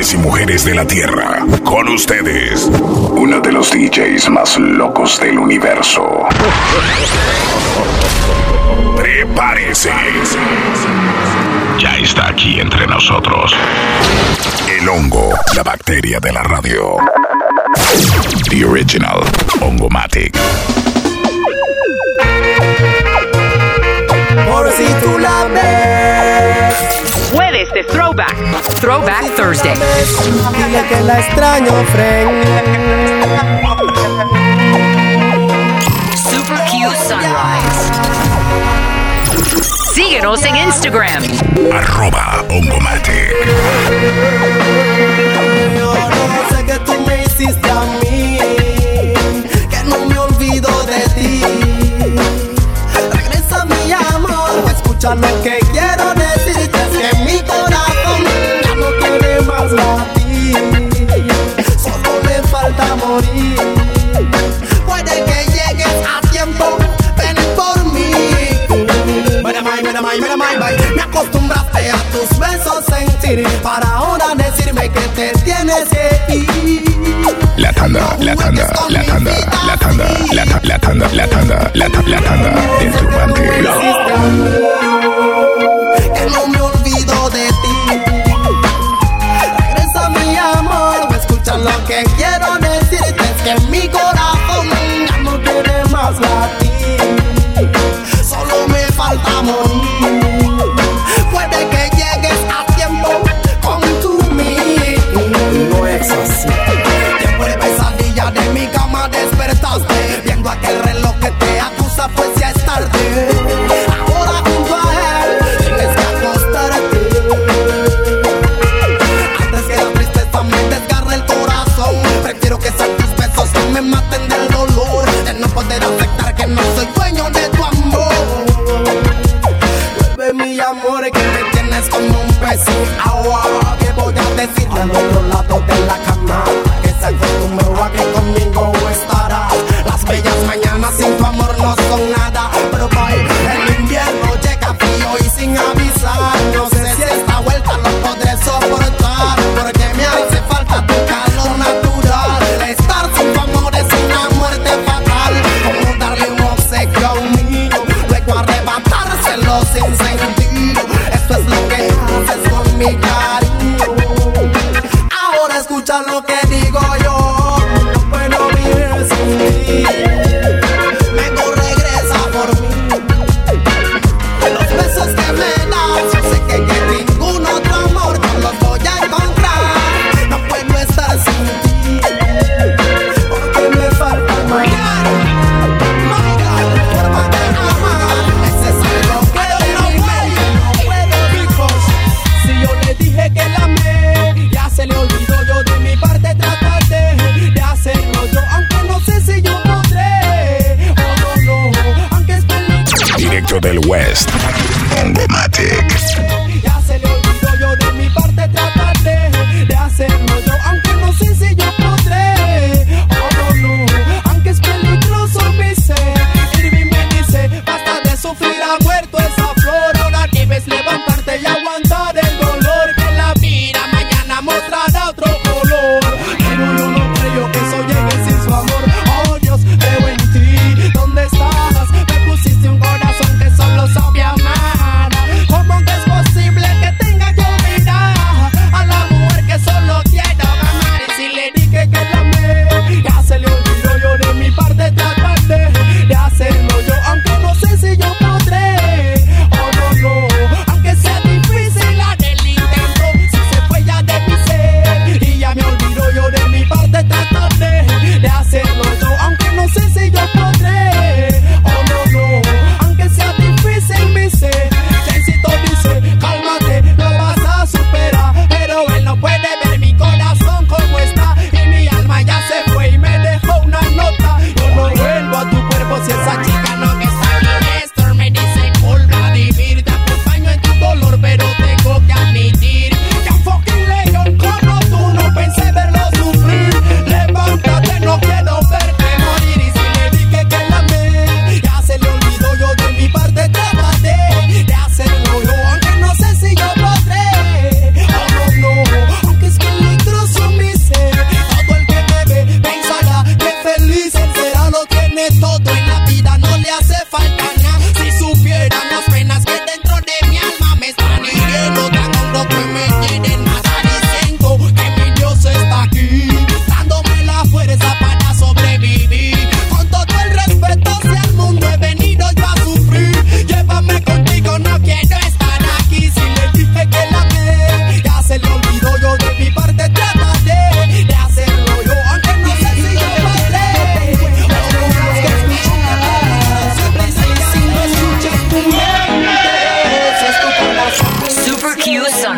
Y mujeres de la Tierra, con ustedes, uno de los DJs más locos del universo. Prepárese. Ya está aquí entre nosotros. El hongo, la bacteria de la radio. The original Hongomatic. Por si tú la. Jueves de Throwback. Throwback Thursday. Dile que la extraño, friend. Super cute sunrise. Síguenos en Instagram. Arroba Hongomatic. Yo no sé que tú me hiciste a mí, que no me olvido de ti. Regresa mi amor, escucha lo que morir. Puede que llegues a tiempo, ven por mí. Mira, mai, mira, mai, mira, mai, mai. Me acostumbraste a tus besos sentir para ahora decirme que te tienes que ir. La tanda, la tanda, la tanda, lo que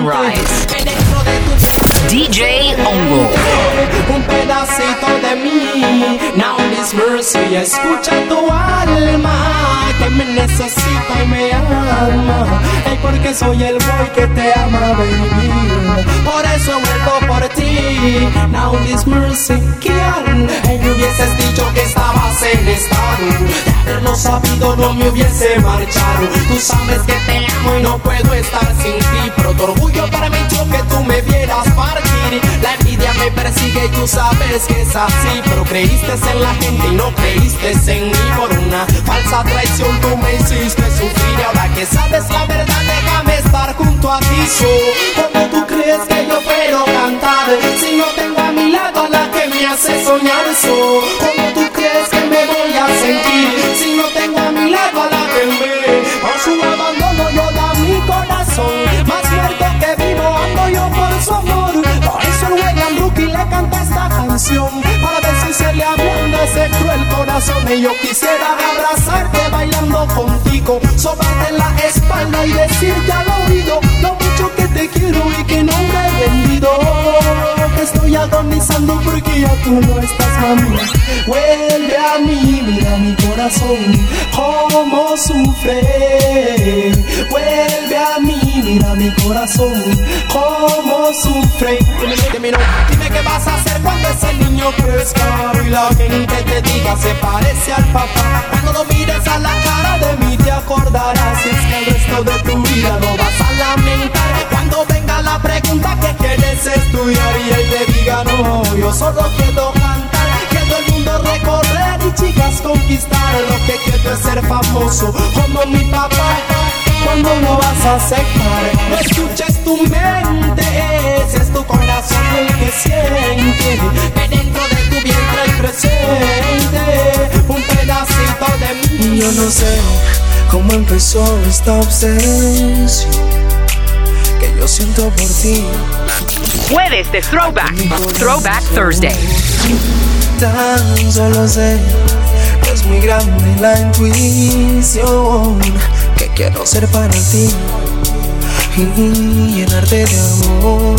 Sunrise. DJ Ongo. Escucha tu alma que me necesita y me ama. Y porque soy el boy que te ama, baby. Por eso vuelvo por ti. Now this mercy kill. Y me hubieses dicho que estabas en estado. De haberlo sabido, no me hubiese marchado. Tú sabes que te amo y no puedo estar sin ti. Pero tu orgullo permitió que tú me vieras partir. La envidia me persigue y tú sabes que es así. Pero creíste en la gente y no creíste en mí. Por una falsa traición tú me hiciste sufrir. Y ahora que sabes la verdad, déjame estar junto a ti. So, como tú crees que yo puedo cantar si no tengo a mi lado a la que me hace soñar? So, canción para ver si se le ablanda ese cruel corazón. Y yo quisiera abrazarte bailando contigo sobarte la espalda y decirte al oído lo mucho que te quiero y que no me he vendido que estoy agonizando porque ya tú no estás mami corazón cómo sufre. Vuelve a mí mira mi corazón cómo sufre. Dime, dime, qué vas a hacer cuando ese niño crezca. Y la gente te diga se parece al papá cuando lo mires a la cara de mí te acordarás. Es que el resto de tu vida no vas a lamentar. Cuando venga la pregunta que quieres estudiar y él te diga no yo solo quiero cantar mundo recorrer y chicas conquistar lo que quiero es ser famoso como mi papá. Cuando lo vas a aceptar no escuches tu mente. Ese es tu corazón el que siente. Que dentro de tu vientre hay presente un pedacito de mí. Yo no sé cómo empezó esta obsesión que yo siento por ti Jueves de Throwback. Throwback Thursday. tan solo sé que es muy grande la intuición que quiero ser para ti y llenarte de amor.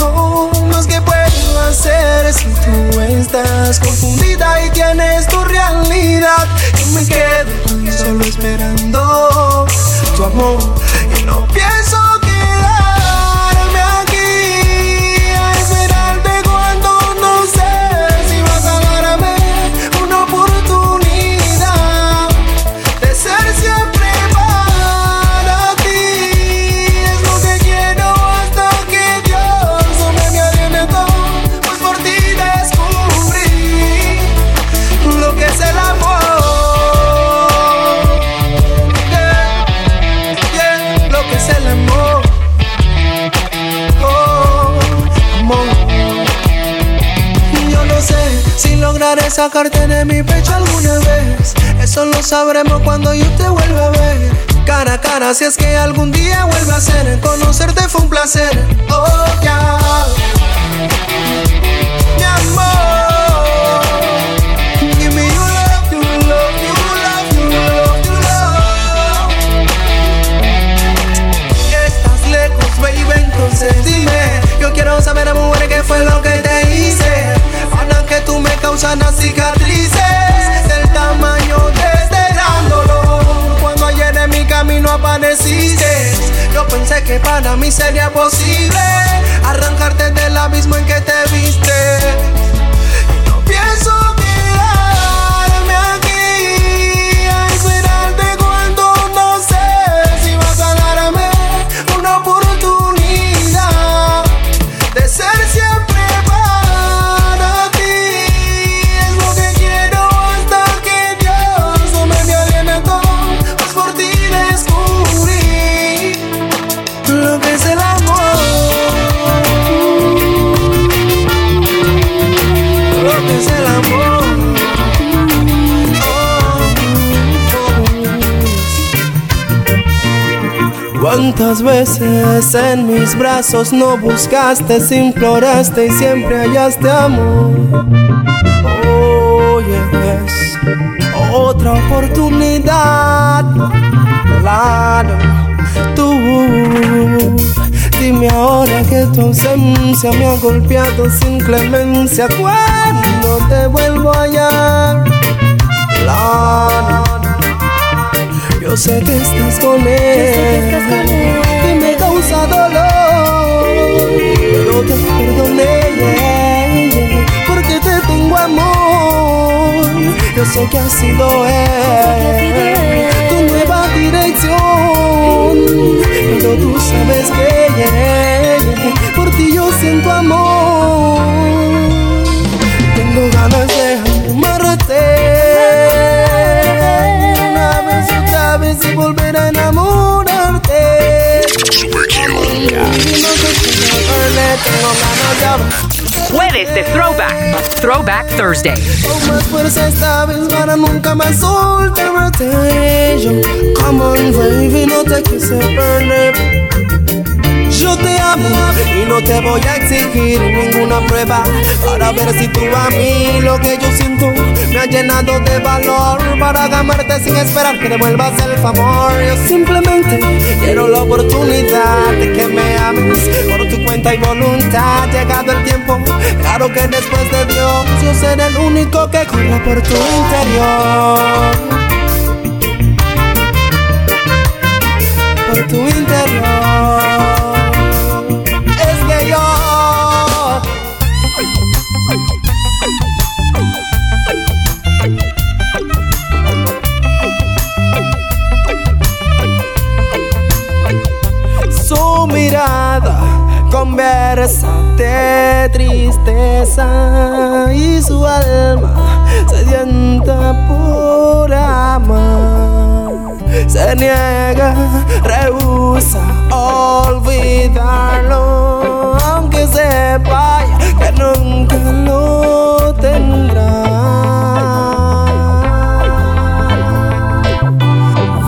Oh, más que puedo hacer si tú estás confundida y tienes tu realidad. Yo me quedo solo esperando tu amor y no pienso sacarte de mi pecho alguna vez. Eso lo sabremos cuando yo te vuelva a ver. Cara a cara, si es que algún día vuelve a ser. Conocerte fue un placer. Oh, ya. Mi amor. ¿Cuántas veces en mis brazos no buscaste, imploraste y siempre hallaste amor? Oh, yes. Otra oportunidad, claro, tú. Dime ahora que tu ausencia me ha golpeado sin clemencia. Cuando te vuelvo a hallar, claro. Yo sé que estás con él, y me causa dolor, pero te perdoné porque te tengo amor. Yo sé que ha sido él. Tu nueva dirección, pero tú sabes que por ti yo siento amor. Tengo ganas de amarte más soltarte. Yo, te amo y no te voy a exigir ninguna prueba para ver si tú a mí lo que yo siento me ha llenado de valor para amarte sin esperar que devuelvas el favor. Yo simplemente quiero la oportunidad de que me ames por tu cuenta y voluntad. Llegado el claro que después de Dios yo seré el único que corra por tu interior. Por tu interior. Conversa de tristeza y su alma sedienta por amar se niega, rehúsa olvidarlo, aunque sepa que nunca lo tendrá.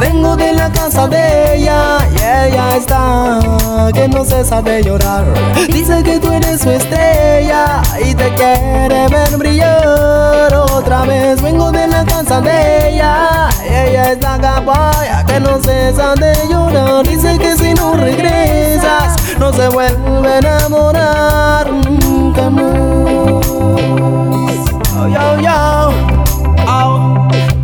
Vengo de la casa de ella y ella está no cesa de llorar. Dice que tú eres su estrella y te quiere ver brillar. Otra vez vengo de la casa de ella. Ella es la caballa que no cesa de llorar. Dice que si no regresas, no se vuelve a enamorar nunca más. Yo,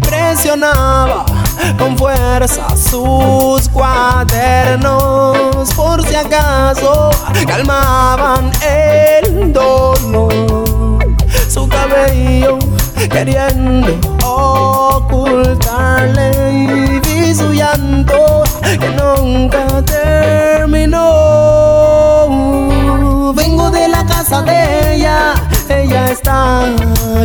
presionaba con fuerza sus cuadernos por si acaso calmaban el dolor. Su cabello queriendo ocultarle y vi su llanto que nunca terminó. Vengo de la casa de ella ella está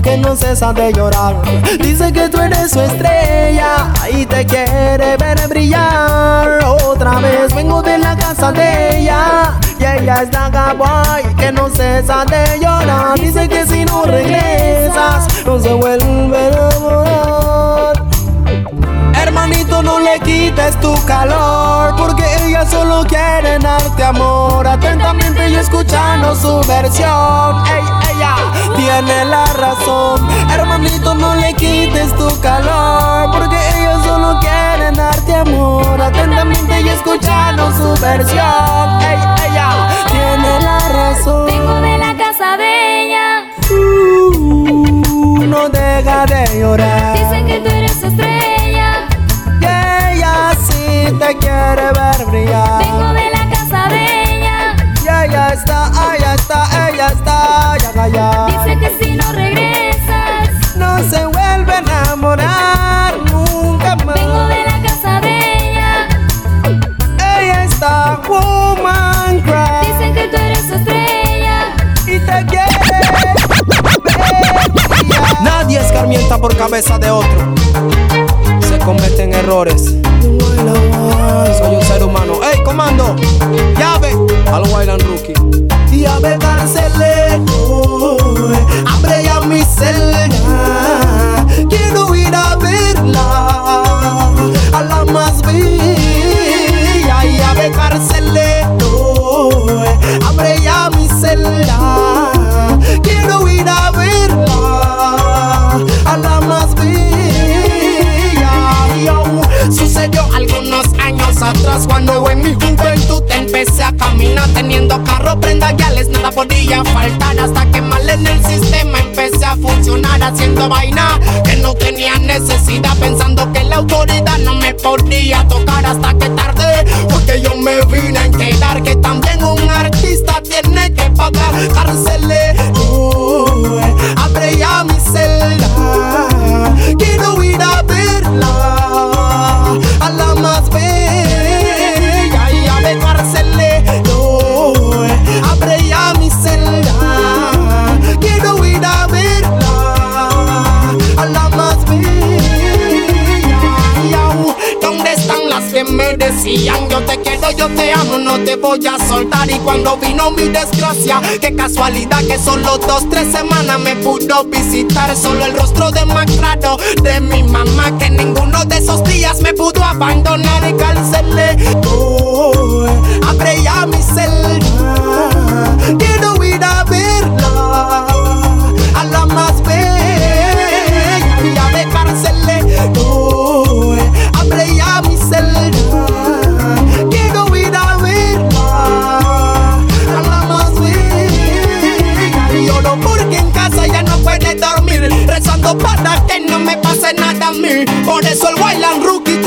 que no cesa de llorar. Dice que tú eres su estrella y te quiere ver brillar. Otra vez vengo de la casa de ella y ella es la kawaii que no cesa de llorar. Dice que si no regresas no se vuelve a enamorar. Hermanito, no le quites tu calor, porque ella solo quiere darte amor. Atentamente yo escuchando su versión. ella tiene la razón. Hermanito, no le quites tu calor, porque ella solo quiere darte amor. Atentamente yo escuchando su versión. ella tiene la razón. Vengo de la casa de ella. Uh, no deja de llorar. Te quiere ver brillar. Vengo de la casa de ella. Y ella está, ella está, ella está, ya, ya. Dice que si no regresas, no se vuelve a enamorar nunca más. Vengo de la casa de ella. Ella está woman cry. Dicen que tú eres estrella. Y te quiere ver brillar. Nadie escarmienta por cabeza de otro. Se cometen errores nada podía faltar hasta que mal en el sistema. Empecé a funcionar haciendo vaina que no tenía necesidad, pensando que la autoridad no me podía tocar hasta que decían yo te quiero, yo te amo, no te voy a soltar? Y cuando vino mi desgracia, qué casualidad que solo dos, tres semanas me pudo visitar. Solo el rostro de macrado de mi mamá, que ninguno de esos días me pudo abandonar y. Oh, abre ya mi celda, quiero ir a verla,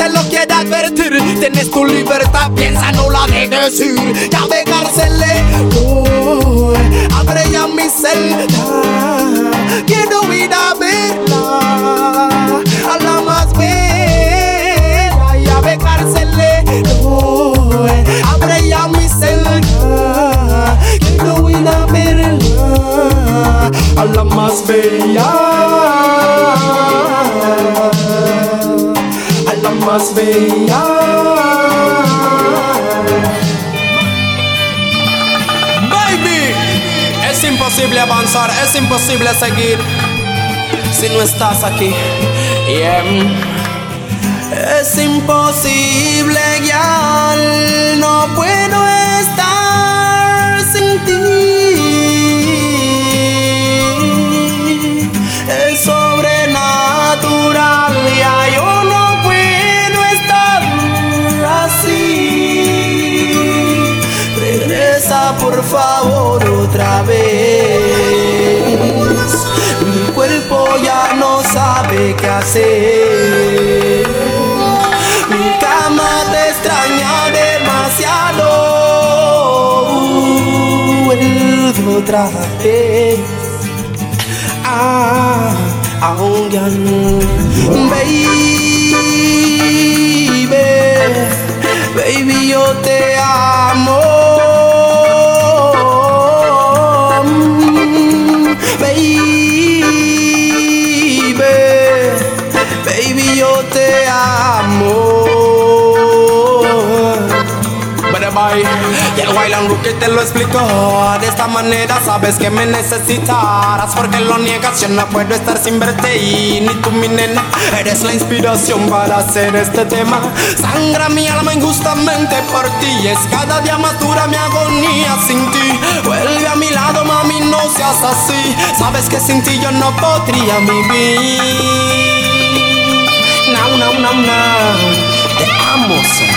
Te lo quiere advertir. Tienes tu libertad, piensa, no la de decir. Ya de cárcele, oh, abre ya mi celda, quiero ir a verla, a la más bella. Ya de cárcele, oh, abre ya mi celda, quiero ir a verla, a la más bella, más bella. Baby, es imposible avanzar, es imposible seguir si no estás aquí. Yeah. Es imposible, ya no puedo estar sin ti. Es sobrenatural, por favor otra vez. Mi cuerpo ya no sabe qué hacer. Mi cama te extraña demasiado. Vuelve otra vez. Ah, aún ya no. Baby, baby, yo te amo. Wayland Rookie te lo explicó. De esta manera sabes que me necesitarás. Porque lo niegas, yo no puedo estar sin verte. Y ni tú, mi nena, eres la inspiración para hacer este tema. Sangra mi alma injustamente por ti. Es cada día más mi agonía sin ti. Vuelve a mi lado, mami, no seas así. Sabes que sin ti yo no podría vivir. No, no, no, no. Te amo.